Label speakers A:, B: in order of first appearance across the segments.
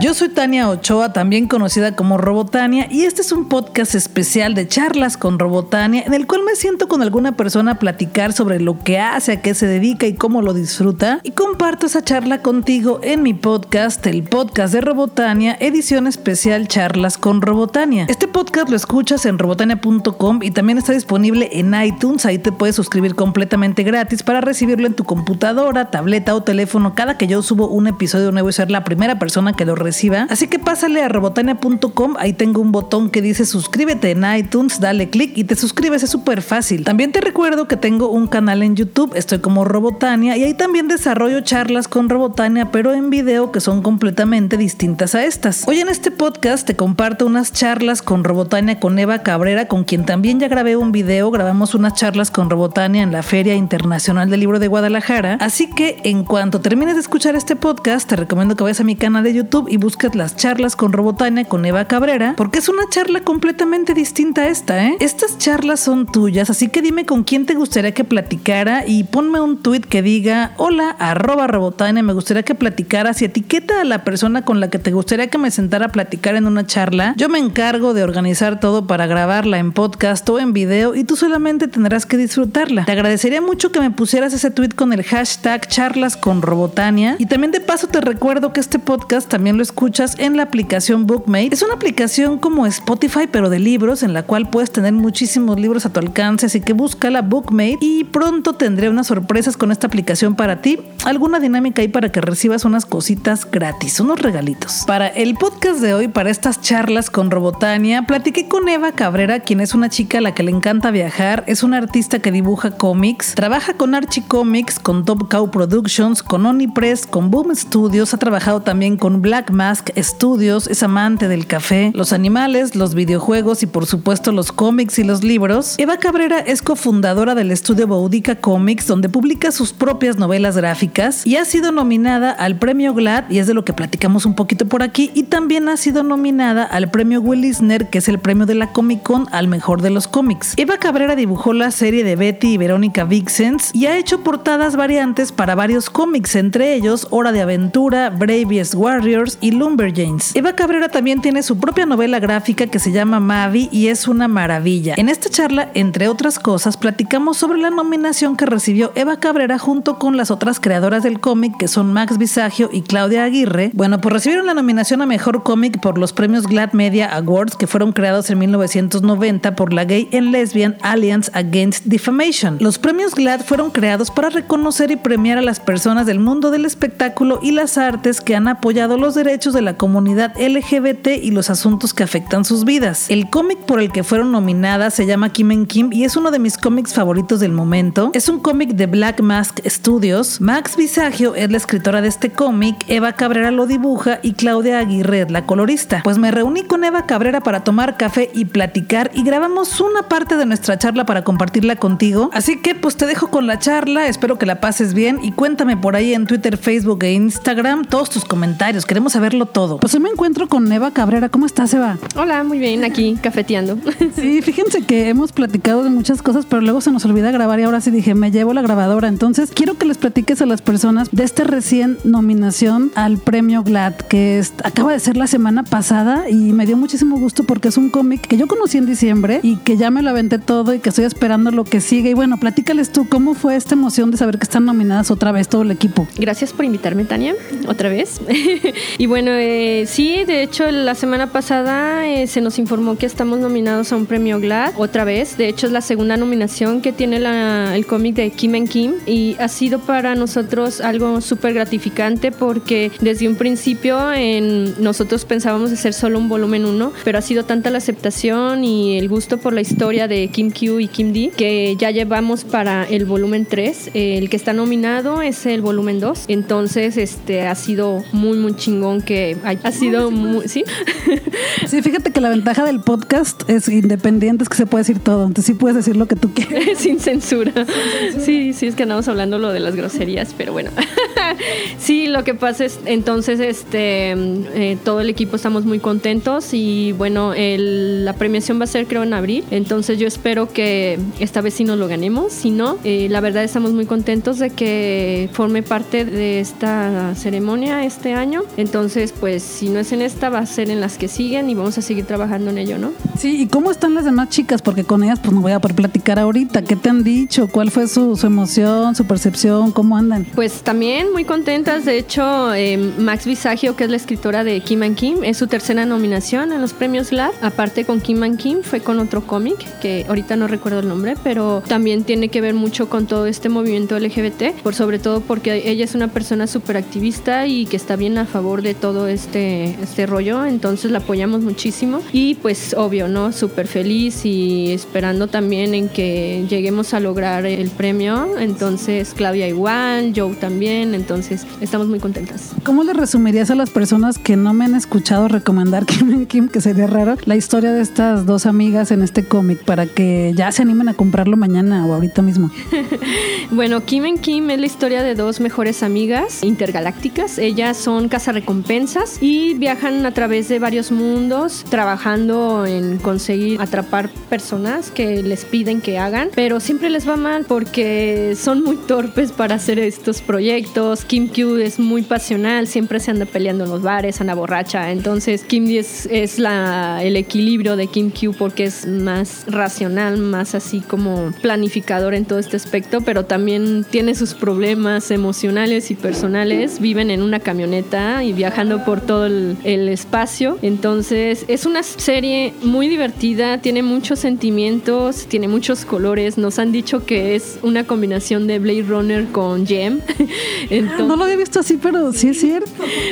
A: Yo soy Tania Ochoa, también conocida como Robotania, y este es un podcast especial de charlas con Robotania, en el cual me siento con alguna persona a platicar sobre lo que hace, a qué se dedica y cómo lo disfruta, y comparto esa charla contigo en mi podcast, el podcast de Robotania, edición especial Charlas con Robotania. Este podcast lo escuchas en robotania.com y también está disponible en iTunes, ahí te puedes suscribir completamente gratis para recibirlo en tu computadora, tableta o teléfono cada que yo subo un episodio nuevo y ser la primera persona que lo Así que pásale a robotania.com, ahí tengo un botón que dice suscríbete en iTunes, dale clic y te suscribes, es súper fácil. También te recuerdo que tengo un canal en YouTube, estoy como Robotania y ahí también desarrollo charlas con Robotania, pero en video que son completamente distintas a estas. Hoy en este podcast te comparto unas charlas con Robotania con Eva Cabrera, con quien también ya grabé un video, grabamos unas charlas con Robotania en la Feria Internacional del Libro de Guadalajara, así que en cuanto termines de escuchar este podcast, te recomiendo que vayas a mi canal de YouTube y busques las charlas con Robotania con Eva Cabrera, porque es una charla completamente distinta a esta, ¿eh? Estas charlas son tuyas, así que dime con quién te gustaría que platicara y ponme un tweet que diga, hola, arroba Robotania, me gustaría que platicaras y etiqueta a la persona con la que te gustaría que me sentara a platicar en una charla. Yo me encargo de organizar todo para grabarla en podcast o en video y tú solamente tendrás que disfrutarla. Te agradecería mucho que me pusieras ese tweet con el hashtag charlas con Robotania y también de paso te recuerdo que este podcast también lo escuchas en la aplicación Bookmate. Es una aplicación como Spotify, pero de libros, en la cual puedes tener muchísimos libros a tu alcance, así que búscala Bookmate y pronto tendré unas sorpresas con esta aplicación para ti. Alguna dinámica ahí para que recibas unas cositas gratis, unos regalitos. Para el podcast de hoy, para estas charlas con Robotania, platiqué con Eva Cabrera, quien es una chica a la que le encanta viajar, es una artista que dibuja cómics, trabaja con Archie Comics, con Top Cow Productions, con Onipress, con Boom Studios, ha trabajado también con Black Mask Studios, es amante del café, los animales, los videojuegos y por supuesto los cómics y los libros. Eva Cabrera es cofundadora del estudio Boudica Comics, donde publica sus propias novelas gráficas y ha sido nominada al premio GLAD, y es de lo que platicamos un poquito por aquí, y también ha sido nominada al premio Willisner, que es el premio de la Comic Con al mejor de los cómics. Eva Cabrera dibujó la serie de Betty y Verónica Vixens y ha hecho portadas variantes para varios cómics, entre ellos Hora de Aventura, Bravest Warriors y Lumberjanes. Eva Cabrera también tiene su propia novela gráfica que se llama Mavi y es una maravilla. En esta charla, entre otras cosas, platicamos sobre la nominación que recibió Eva Cabrera junto con las otras creadoras del cómic que son Max Visagio y Claudia Aguirre. Bueno, pues recibieron la nominación a Mejor Cómic por los premios Glad Media Awards que fueron creados en 1990 por la Gay and Lesbian Alliance Against Defamation. Los premios GLAD fueron creados para reconocer y premiar a las personas del mundo del espectáculo y las artes que han apoyado los derechos de la comunidad LGBT y los asuntos que afectan sus vidas. El cómic por el que fueron nominadas se llama Kim en Kim y es uno de mis cómics favoritos del momento. Es un cómic de Black Mask Studios. Max Visagio es la escritora de este cómic, Eva Cabrera lo dibuja y Claudia Aguirre la colorista. Pues me reuní con Eva Cabrera para tomar café y platicar y grabamos una parte de nuestra charla para compartirla contigo. Así que pues te dejo con la charla, espero que la pases bien y cuéntame por ahí en Twitter, Facebook e Instagram todos tus comentarios, queremos saberlo todo. Pues hoy me encuentro con Eva Cabrera, ¿cómo estás Eva?
B: Hola, muy bien, aquí cafeteando.
A: Sí, fíjense que hemos platicado de muchas cosas, pero luego se nos olvida grabar y ahora sí dije, me llevo la grabadora. Entonces quiero que les platiques a las personas de esta recién nominación al premio GLAD, que es, acaba de ser la semana pasada y me dio muchísimo gusto porque es un cómic que yo conocí en diciembre y que ya me lo aventé todo y que estoy esperando lo que sigue. Y bueno, platícales tú, ¿cómo fue esta emoción de saber que están nominadas otra vez todo el equipo?
B: Gracias por invitarme, Tania, otra vez. y bueno, eh, sí, de hecho, la semana pasada eh, se nos informó que estamos nominados a un premio GLAD otra vez. De hecho, es la segunda nominación que tiene la- el cómic de Kim en Kim y ha sido para nosotros algo súper gratificante porque desde un principio en, nosotros pensábamos hacer solo un volumen 1, pero ha sido tanta la aceptación y el gusto por la historia de Kim Q y Kim D que ya llevamos para el volumen 3. El que está nominado es el volumen 2. Entonces, este ha sido muy, muy chingón que ha, sido muy, ¿sí?
A: Sí, fíjate que la ventaja del podcast es independiente, es que se puede decir todo. Entonces sí puedes decir lo que tú quieras.
B: Sin censura. Sí, sí, es que andamos hablando lo de las groserías, pero bueno. Sí, lo que pasa es, entonces, este, eh, todo el equipo estamos muy contentos y bueno, el- la premiación va a ser creo en abril, entonces yo espero que esta vez sí nos lo ganemos, si no, eh, la verdad estamos muy contentos de que forme parte de esta ceremonia este año, entonces Entonces, pues si no es en esta, va a ser en las que siguen y vamos a seguir trabajando en ello, ¿no?
C: Sí, ¿y cómo están las demás chicas? Porque con ellas pues no voy a poder platicar ahorita. ¿Qué te han dicho? ¿Cuál fue su, su emoción, su percepción? ¿Cómo andan?
B: Pues también muy contentas. De hecho, eh, Max Visagio, que es la escritora de Kim and Kim, es su tercera nominación en los premios Lab. Aparte con Kim and Kim fue con otro cómic, que ahorita no recuerdo el nombre, pero también tiene que ver mucho con todo este movimiento LGBT, por sobre todo porque ella es una persona súper activista y que está bien a favor de todo este, este rollo, entonces la apoyamos muchísimo y pues obvio, ¿no? Súper feliz y esperando también en que lleguemos a lograr el premio, entonces Claudia igual, Joe también, entonces estamos muy contentas.
C: ¿Cómo le resumirías a las personas que no me han escuchado recomendar Kim and Kim, que sería raro, la historia de estas dos amigas en este cómic para que ya se animen a comprarlo mañana o ahorita mismo?
B: bueno, Kim and Kim es la historia de dos mejores amigas intergalácticas. Ellas son cazarrecompensas y viajan a través de varios mundos trabajando en conseguir atrapar personas que les piden que hagan, pero siempre les va mal porque son muy torpes para hacer estos proyectos. Kim Q es muy pasional, siempre se anda peleando en los bares, anda borracha. Entonces, Kim es, es la, el equilibrio de Kim Q porque es más racional, más así como planificador en todo este aspecto, pero también tiene sus problemas emocionales y personales. Viven en una camioneta y viajando por todo el, el espacio. Entonces, es una serie muy divertida, tiene muchos sentimientos, tiene muchos colores. Nos han dicho que es una combinación de Blade Runner con Gem.
C: Entonces, no lo había visto así, pero sí es cierto.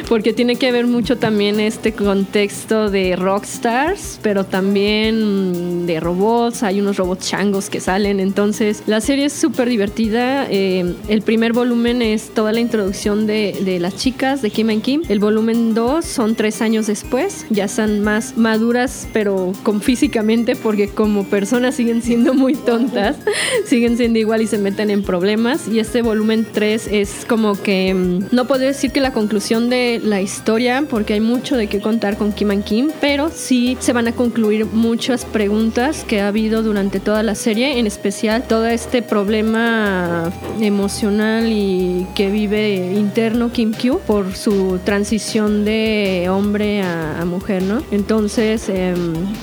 B: Porque tiene que ver mucho también este contexto de rockstars, pero también de robots. Hay unos robots changos que salen. Entonces, la serie es súper divertida. Eh, el primer volumen es toda la introducción de, de, las chicas de Kim and Kim. El volumen 2 son tres años después. Ya están más maduras, pero con físicamente, porque como personas siguen siendo muy tontas. siguen siendo igual y se meten en problemas. Y este volumen 3 es como que mm, no podría decir que la conclusión de la historia, porque hay mucho de qué contar con Kim and Kim, pero sí se van a concluir muchas preguntas que ha habido durante toda la serie, en especial todo este problema emocional y que vive interno Kim Q por su transición de hombre a, a mujer, ¿no? Entonces eh,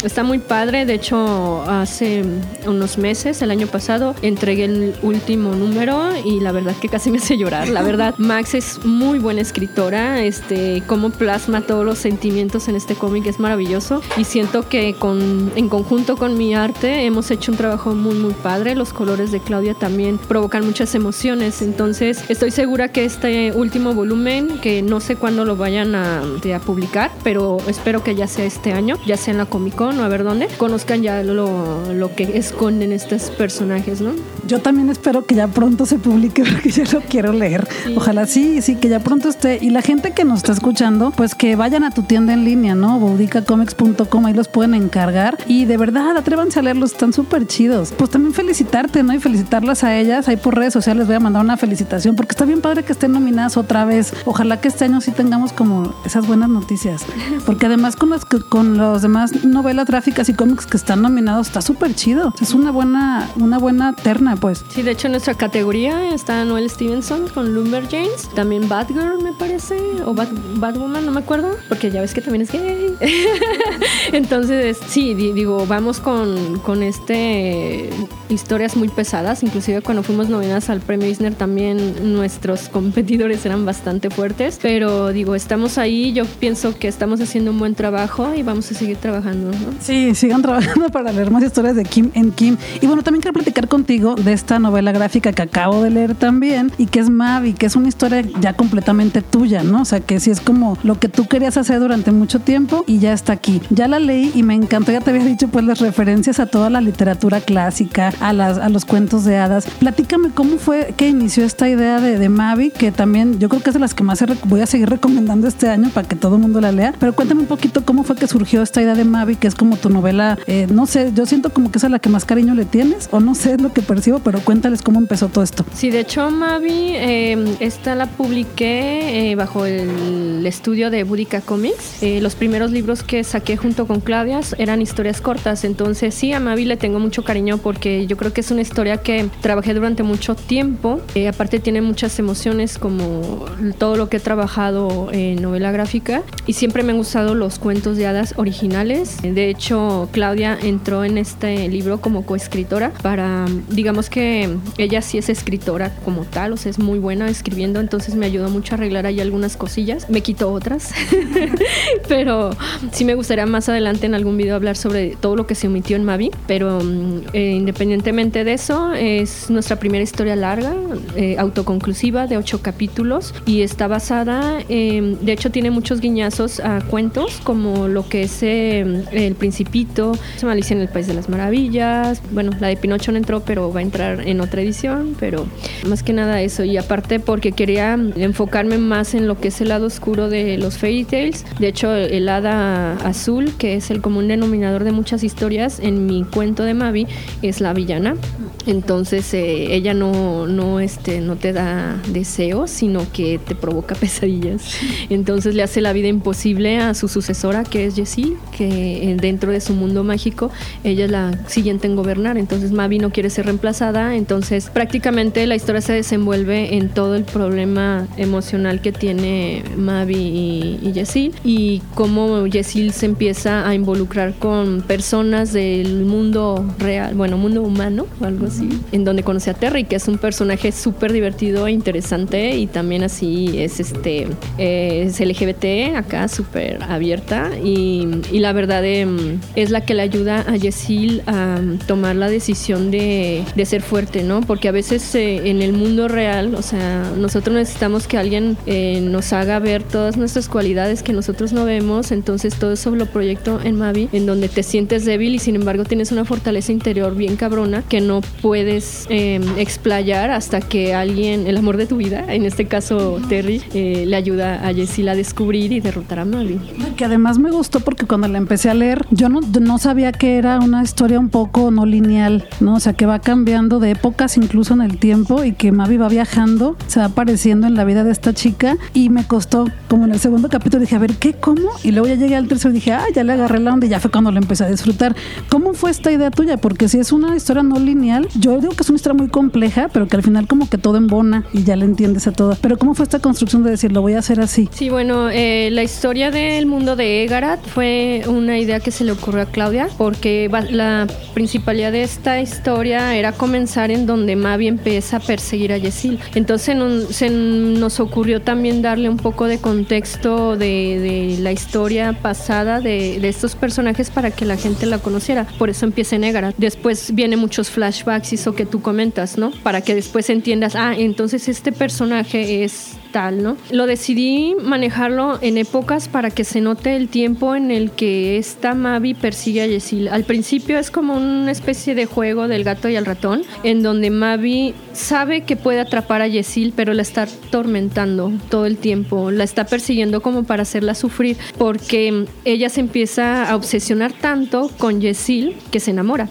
B: está muy padre, de hecho hace unos meses, el año pasado, entregué el último número y la verdad que casi me hace llorar, la verdad Max es muy buena escritora, este, cómo plasma todos los sentimientos en este cómic es maravilloso y siento que con, en conjunto con mi arte hemos hecho un trabajo muy muy padre, los colores de Claudia también provocan muchas emociones, entonces estoy segura que este último volumen, que no sé cuándo lo vayan a, a publicar, pero espero que ya sea este año, ya sea en la Comic Con o a ver dónde, conozcan ya lo, lo que esconden estos personajes, ¿no?
C: Yo también espero que ya pronto se publique porque ya lo quiero leer. Sí. Ojalá sí, sí, que ya pronto esté. Y la gente que nos está escuchando, pues que vayan a tu tienda en línea, ¿no? boudicacomics.com, ahí los pueden encargar. Y de verdad, atrévanse a leerlos, están súper chidos. Pues también felicitarte, ¿no? Y felicitarlas a ellas. Ahí por redes sociales les voy a mandar una felicitación porque está bien padre que estén nominadas otra vez. Ojalá que este año sí tengamos como esas buenas noticias. Porque además con los, con los demás novelas gráficas y cómics que están nominados, está súper chido. Es una buena, una buena terna, pues.
B: Sí, de hecho en nuestra categoría está Noel Stevenson con Lumberjanes, también Batgirl me parece, o Bat, Batwoman, no me acuerdo, porque ya ves que también es gay. Entonces, sí, digo, vamos con, con este historias muy pesadas, inclusive cuando fuimos nominadas al premio Eisner también nuestros competidores eran bastante fuertes, pero digo, estamos ahí, yo pienso que estamos haciendo un buen trabajo y vamos a seguir trabajando, ¿no?
C: Sí, sigan trabajando para leer más historias de Kim en Kim. Y bueno, también quiero platicar contigo de esta novela gráfica que acabo de leer también y que es Mavi, que es una historia ya completamente tuya, ¿no? O sea, que sí es como lo que tú querías hacer durante mucho tiempo y ya está aquí. Ya la leí y me encantó, ya te había dicho pues las referencias a toda la literatura clásica, a, las, a los cuentos de hadas. Platícame cómo fue que inició esta idea de, de Mavi, que también yo creo que es de las que más voy a seguir recomendando este año para que todo el mundo la lea. Pero cuéntame un poquito cómo fue que surgió esta idea de Mavi, que es como tu novela, eh, no sé, yo siento como que es a la que más cariño le tienes, o no sé, lo que percibo
A: pero cuéntales cómo empezó todo esto.
B: Sí, de hecho, Mavi, eh, esta la publiqué eh, bajo el estudio de Budica Comics. Eh, los primeros libros que saqué junto con Claudia eran historias cortas, entonces sí, a Mavi le tengo mucho cariño porque yo creo que es una historia que trabajé durante mucho tiempo. aparte tiene muchas emociones todo lo que he trabajado en novela gráfica y siempre me han gustado los cuentos de hadas originales. De hecho, Claudia entró en este libro como coescritora para, digamos que ella sí es escritora como tal, o sea, es muy buena escribiendo, entonces me ayudó mucho a arreglar ahí algunas cosillas. Me quitó otras, pero sí me gustaría más adelante en algún video hablar sobre todo lo que se omitió en Mavi, pero mm, eh, independientemente de eso, es nuestra primera historia larga, eh, autoconclusiva de ocho capítulos y está basada, de hecho tiene muchos guiñazos a cuentos como lo que es eh, El Principito, Malicia en el País de las Maravillas, bueno, la de Pinocho no entró, pero va a entrar en otra edición, pero más que nada eso. Y aparte porque quería enfocarme más en lo que es el lado oscuro de los fairy tales. De hecho, el hada azul, que es el común denominador de muchas historias, en mi cuento de Mavi es la villana. Entonces eh, ella no, no, este, no te da deseos, sino que te provoca pesadillas. Entonces le hace la vida imposible a su sucesora, que es Jessie, que eh, dentro de su mundo mágico ella es la siguiente en gobernar. Entonces Mavi no quiere ser reemplazada. Entonces prácticamente la historia se desenvuelve en todo el problema emocional que tiene Mavi y, y Jessie y cómo Jessie se empieza a involucrar con personas del mundo real, bueno, mundo humano o algo así, en donde conoce a Terry, que es un personaje súper divertido e interesante y también así es este eh, es LGBT acá súper abierta y, y, la verdad em, es la que le ayuda a Jessil a tomar la decisión de, de, ser fuerte, ¿no? Porque a veces eh, en el mundo real, o sea, nosotros necesitamos que alguien eh, nos haga ver todas nuestras cualidades que nosotros no vemos, entonces todo eso lo proyecto en Mavi, en donde te sientes débil y sin embargo tienes una fortaleza interior bien cabrona que no puedes eh, explayar hasta que alguien, el amor de tu vida, en este caso Terry, eh, le ayuda a Jessie a descubrir y derrotar a Mavi.
A: Que además me gustó porque cuando la empecé a leer, yo no, no sabía que era una historia un poco no lineal, ¿no? O sea, que va cambiando de épocas incluso en el tiempo y que Mavi va viajando, se va apareciendo en la vida de esta chica y me costó, como en el segundo capítulo, dije, a ver, ¿qué? ¿Cómo? Y luego ya llegué al tercero y dije, ah, ya le agarré la onda y ya fue cuando la empecé a disfrutar. ¿Cómo fue esta idea tuya? Porque si es una historia no lineal, yo digo que es una historia muy compleja, pero que al final como que todo embona y ya le entiendes a todo. Pero ¿cómo fue esta construcción de decir, lo voy a hacer así?
B: Sí, bueno, eh, la historia del mundo de Egarat fue una idea que se le ocurrió a Claudia, porque la principalidad de esta historia era comenzar en donde Mavi empieza a perseguir a Yesil. Entonces se nos ocurrió también darle un poco de contexto de, la historia pasada de, de, estos personajes para que la gente la conociera. Por eso empieza en Egarat. Después vienen muchos flashbacks y eso que tú comentas, ¿no? Para que después entiendas, ah, entonces este personaje es ¿no? Lo decidí manejarlo en épocas para que se note el tiempo en el que esta Mavi persigue a Yesil. Al principio es como una especie de juego del gato y el ratón, en donde Mavi sabe que puede atrapar a Yesil, pero la está atormentando todo el tiempo, la está persiguiendo como para hacerla sufrir, porque ella se empieza a obsesionar tanto con Yesil que se enamora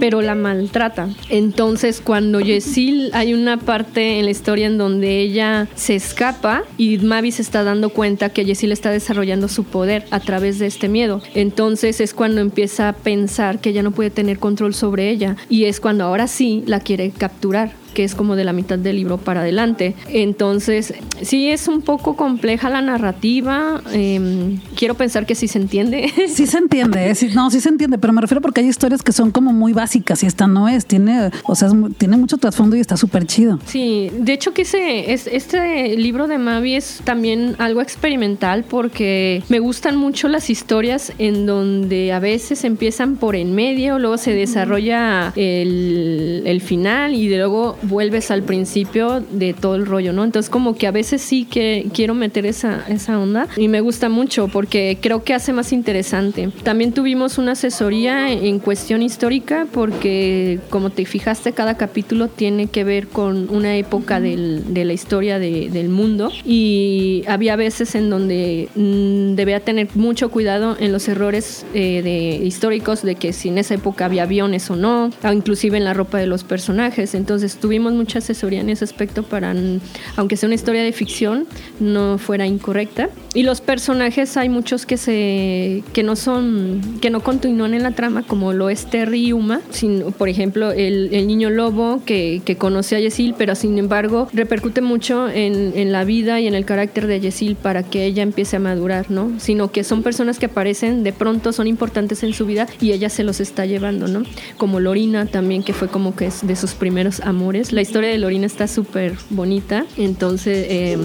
B: pero la maltrata. Entonces, cuando Yesil hay una parte en la historia en donde ella se escapa y Mavi se está dando cuenta que Yesil está desarrollando su poder a través de este miedo. Entonces es cuando empieza a pensar que ella no puede tener control sobre ella y es cuando ahora sí la quiere capturar que es como de la mitad del libro para adelante. Entonces, sí es un poco compleja la narrativa. Em, quiero pensar que sí se entiende.
A: Sí se entiende, ¿eh? no, sí se entiende, pero me refiero porque hay historias que son como muy básicas y esta no es. Tiene, o sea, tiene mucho trasfondo y está súper chido.
B: Sí, de hecho que ese, este libro de Mavi es también algo experimental porque me gustan mucho las historias en donde a veces empiezan por en medio, luego se desarrolla el, el final y luego vuelves al principio de todo el rollo, ¿no? Entonces como que a veces sí que quiero meter esa, esa onda y me gusta mucho porque creo que hace más interesante. También tuvimos una asesoría en cuestión histórica porque como te fijaste cada capítulo tiene que ver con una época del, de la historia de, del mundo y había veces en donde mm, debía tener mucho cuidado en los errores eh, de históricos de que si en esa época había aviones o no, o inclusive en la ropa de los personajes. Entonces tuvimos mucha asesoría en ese aspecto para, aunque sea una historia de ficción, no fuera incorrecta. Y los personajes hay muchos que se que no son que no continúan en la trama como lo es Terry y Uma, sin, por ejemplo el, el niño lobo que, que, conoce a Yesil, pero sin embargo repercute mucho en, en, la vida y en el carácter de Yesil para que ella empiece a madurar, ¿no? Sino que son personas que aparecen de pronto son importantes en su vida y ella se los está llevando, ¿no? Como Lorina también que fue como que es de sus primeros amores. La historia de Lorina está súper bonita, entonces eh,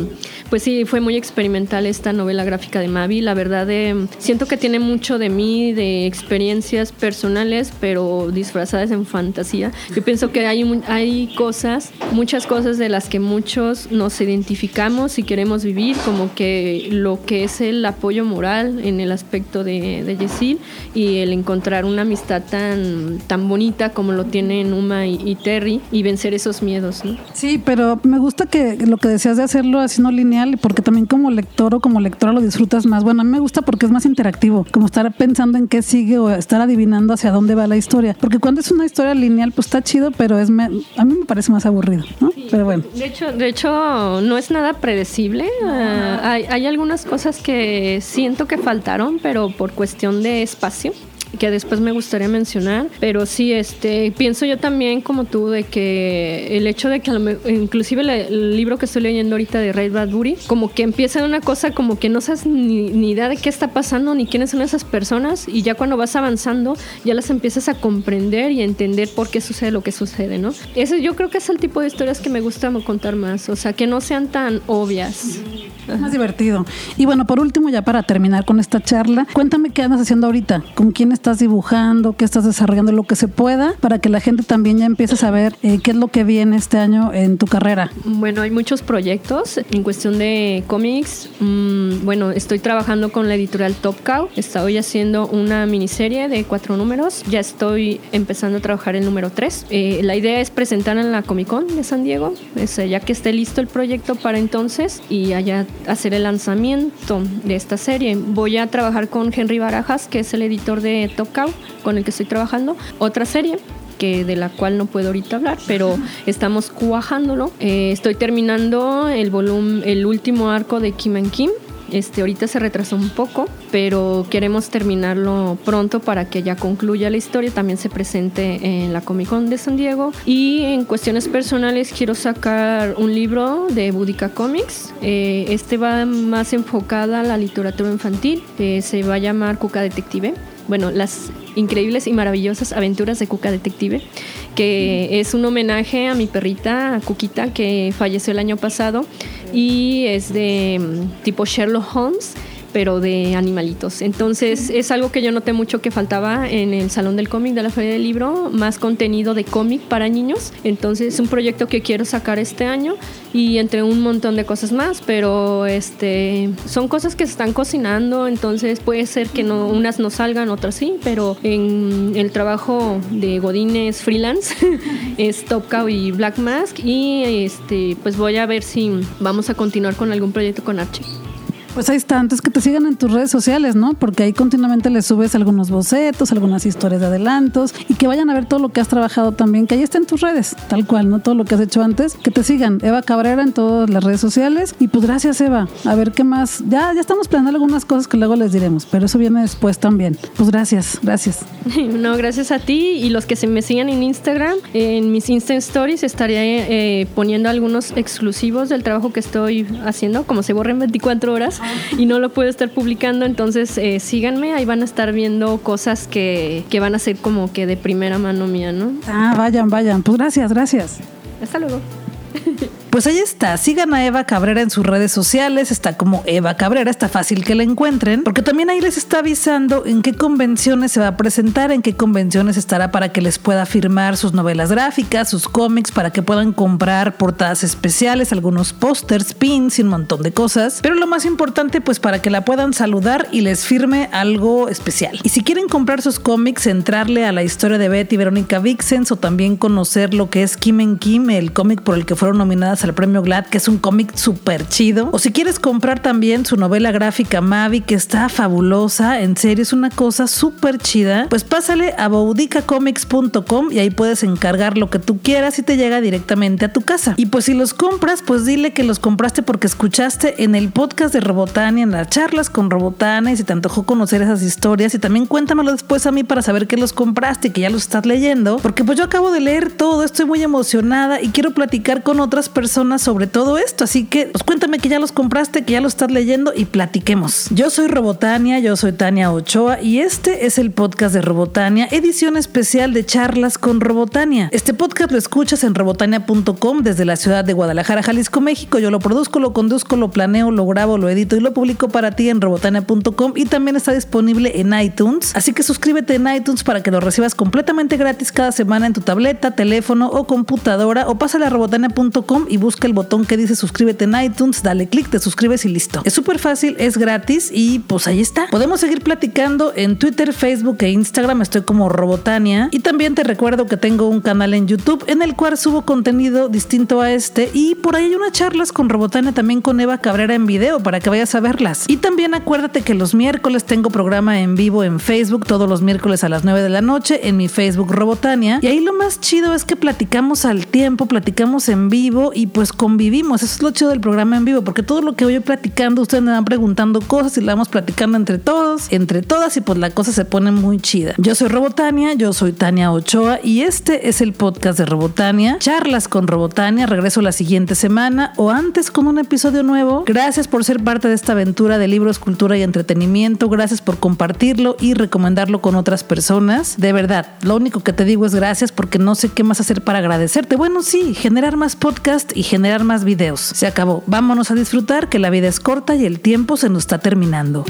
B: pues sí fue muy experimental esta novela gráfica de Mavi. La verdad, eh, siento que tiene mucho de mí, de experiencias personales, pero disfrazadas en fantasía. Yo pienso que hay, hay cosas, muchas cosas de las que muchos nos identificamos y queremos vivir, como que lo que es el apoyo moral en el aspecto de, de Yesil y el encontrar una amistad tan, tan bonita como lo tienen Uma y, Terry y vencer esos miedos. ¿no?
C: Sí, pero me gusta que lo que decías de hacerlo así no lineal, porque también como lector o como lectora lo disfrutas más. Bueno, a mí me gusta porque es más interactivo, como estar pensando en qué sigue o estar adivinando hacia dónde va la historia. Porque cuando es una historia lineal, pues está chido, pero es a mí me parece más aburrido, ¿no? pero bueno.
B: De hecho, de hecho, no es nada predecible. Uh, hay, hay algunas cosas que siento que faltaron, pero por cuestión de espacio que después me gustaría mencionar, pero sí, este, pienso yo también como tú de que el hecho de que inclusive el, libro que estoy leyendo ahorita de Ray Bradbury, como que empieza una cosa como que no sabes ni, ni, idea de qué está pasando ni quiénes son esas personas y ya cuando vas avanzando ya las empiezas a comprender y a entender por qué sucede lo que sucede, ¿no? Ese yo creo que es el tipo de historias que me gusta contar más, o sea, que no sean tan obvias.
C: Es más divertido. Y bueno, por último, ya para terminar con esta charla, cuéntame qué andas haciendo ahorita, con quién estás dibujando, qué estás desarrollando, lo que se pueda, para que la gente también ya empiece a saber eh, qué es lo que viene este año en tu carrera.
B: Bueno, hay muchos proyectos en cuestión de cómics. Mm, bueno, estoy trabajando con la editorial Top Cow. Estoy haciendo una miniserie de cuatro números. Ya estoy empezando a trabajar el número tres. Eh, la idea es presentar en la Comic Con de San Diego, ya que esté listo el proyecto para entonces y allá hacer el lanzamiento de esta serie. Voy a trabajar con Henry Barajas, que es el editor de Top con el que estoy trabajando, otra serie que de la cual no puedo ahorita hablar, pero estamos cuajándolo. Eh, estoy terminando el volumen, el último arco de Kim and Kim, este, ahorita se retrasó un poco, pero queremos terminarlo pronto para que ya concluya la historia, también se presente en la Comic Con de San Diego. Y en cuestiones personales quiero sacar un libro de Boudica Comics. Eh, este va más enfocada a la literatura infantil, eh, se va a llamar Cuca Detective. Bueno, las increíbles y maravillosas aventuras de Cuca Detective, que es un homenaje a mi perrita, Cuquita, que falleció el año pasado y es de mm, tipo Sherlock Holmes pero de animalitos. Entonces es algo que yo noté mucho que faltaba en el Salón del Cómic de la Feria del Libro, más contenido de cómic para niños. Entonces es un proyecto que quiero sacar este año y entre un montón de cosas más, pero este son cosas que se están cocinando, entonces puede ser que no unas no salgan, otras sí, pero en el trabajo de Godines freelance es Top Cow y Black Mask y este pues voy a ver si vamos a continuar con algún proyecto con Archie.
C: Pues ahí está, antes que te sigan en tus redes sociales, ¿no? Porque ahí continuamente les subes algunos bocetos, algunas historias de adelantos y que vayan a ver todo lo que has trabajado también, que ahí está en tus redes, tal cual, ¿no? Todo lo que has hecho antes, que te sigan. Eva Cabrera en todas las redes sociales. Y pues gracias, Eva. A ver qué más. Ya, ya estamos planeando algunas cosas que luego les diremos, pero eso viene después también. Pues gracias, gracias.
B: No, gracias a ti y los que se me sigan en Instagram, en mis Insta Stories estaré eh, poniendo algunos exclusivos del trabajo que estoy haciendo, como se borra en 24 horas y no lo puedo estar publicando, entonces eh, síganme, ahí van a estar viendo cosas que, que van a ser como que de primera mano mía, ¿no?
C: Ah, vayan, vayan. Pues gracias, gracias.
B: Hasta luego.
C: Pues
A: ahí está, sigan a Eva Cabrera en sus redes sociales, está como Eva Cabrera, está fácil que la encuentren, porque también ahí les está avisando en qué convenciones se va a presentar, en qué convenciones estará para que les pueda firmar sus novelas gráficas, sus cómics, para que puedan comprar portadas especiales, algunos pósters, pins y un montón de cosas. Pero lo más importante, pues para que la puedan saludar y les firme algo especial. Y si quieren comprar sus cómics, entrarle a la historia de Betty Verónica Vixens o también conocer lo que es Kim en Kim, el cómic por el que fueron nominadas al premio GLAD, que es un cómic súper chido. O si quieres comprar también su novela gráfica Mavi, que está fabulosa, en serio, es una cosa súper chida, pues pásale a boudicacomics.com y ahí puedes encargar lo que tú quieras y te llega directamente a tu casa. Y pues si los compras, pues dile que los compraste porque escuchaste en el podcast de Robotania, en las charlas con Robotania y si te antojó conocer esas historias y también cuéntamelo después a mí para saber que los compraste y que ya los estás leyendo, porque pues yo acabo de leer todo, estoy muy emocionada y quiero platicar con otras sobre todo esto, así que pues cuéntame que ya los compraste, que ya los estás leyendo y platiquemos. Yo soy Robotania, yo soy Tania Ochoa y este es el podcast de Robotania, edición especial de charlas con Robotania. Este podcast lo escuchas en robotania.com desde la ciudad de Guadalajara, Jalisco, México. Yo lo produzco, lo conduzco, lo planeo, lo grabo, lo edito y lo publico para ti en robotania.com y también está disponible en iTunes. Así que suscríbete en iTunes para que lo recibas completamente gratis cada semana en tu tableta, teléfono o computadora o pásale a robotania.com y busca el botón que dice suscríbete en iTunes, dale clic, te suscribes y listo. Es súper fácil, es gratis y pues ahí está. Podemos seguir platicando en Twitter, Facebook e Instagram. Estoy como Robotania y también te recuerdo que tengo un canal en YouTube en el cual subo contenido distinto a este y por ahí hay unas charlas con Robotania también con Eva Cabrera en video para que vayas a verlas. Y también acuérdate que los miércoles tengo programa en vivo en Facebook todos los miércoles a las 9 de la noche en mi Facebook Robotania y ahí lo más chido es que platicamos al tiempo, platicamos en vivo y pues convivimos. Eso es lo chido del programa en vivo porque todo lo que voy platicando ustedes me van preguntando cosas y la vamos platicando entre todos, entre todas y pues la cosa se pone muy chida. Yo soy Robotania, yo soy Tania Ochoa y este es el podcast de Robotania. Charlas con Robotania, regreso la siguiente semana o antes con un episodio nuevo. Gracias por ser parte de esta aventura de libros, cultura y entretenimiento. Gracias por compartirlo y recomendarlo con otras personas. De verdad, lo único que te digo es gracias porque no sé qué más hacer para agradecerte. Bueno, sí, generar más podcast y generar más videos. Se acabó. Vámonos a disfrutar que la vida es corta y el tiempo se nos está terminando.